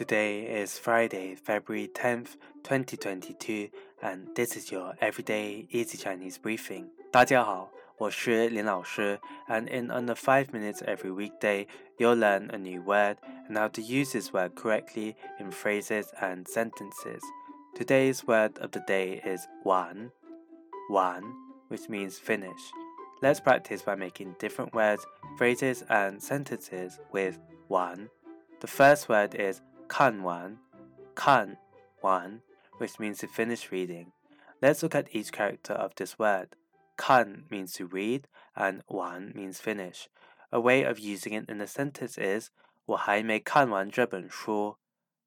Today is Friday, February 10th, 2022, and this is your everyday easy Chinese briefing. 大家好，我是林老师, and in under 5 minutes every weekday, you'll learn a new word and how to use this word correctly in phrases and sentences. Today's word of the day is wan, wan, which means finish. Let's practice by making different words, phrases, and sentences with wan. The first word is 看完,看完, which means to finish reading. Let's look at each character of this word. 看 means to read and 完 means finish. A way of using it in a sentence is 我还没看完这本书。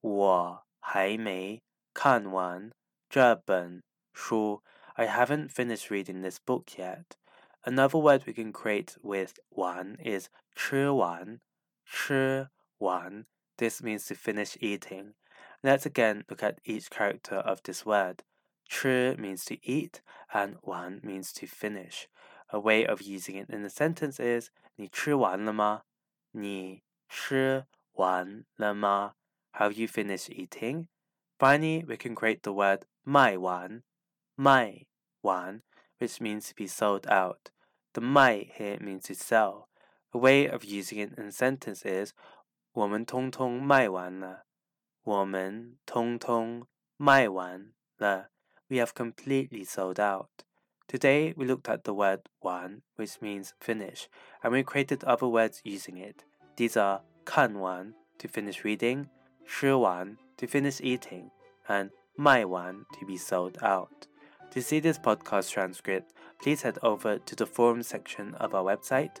我还没看完这本书. I haven't finished reading this book yet. Another word we can create with 完 is 吃完,吃完 this means to finish eating. Let's again look at each character of this word. 吃 means to eat, and 完 means to finish. A way of using it in a sentence is 你吃完了吗?你吃完了吗? Have you finished eating? Finally, we can create the word 卖完,卖完, which means to be sold out. The 卖 here means to sell. A way of using it in a sentence is 我们通通卖完了。我们通通卖完了。We have completely sold out. Today we looked at the word 完, which means finish, and we created other words using it. These are 看完 to finish reading, 吃完 to finish eating, and 卖完 to be sold out. To see this podcast transcript, please head over to the forum section of our website,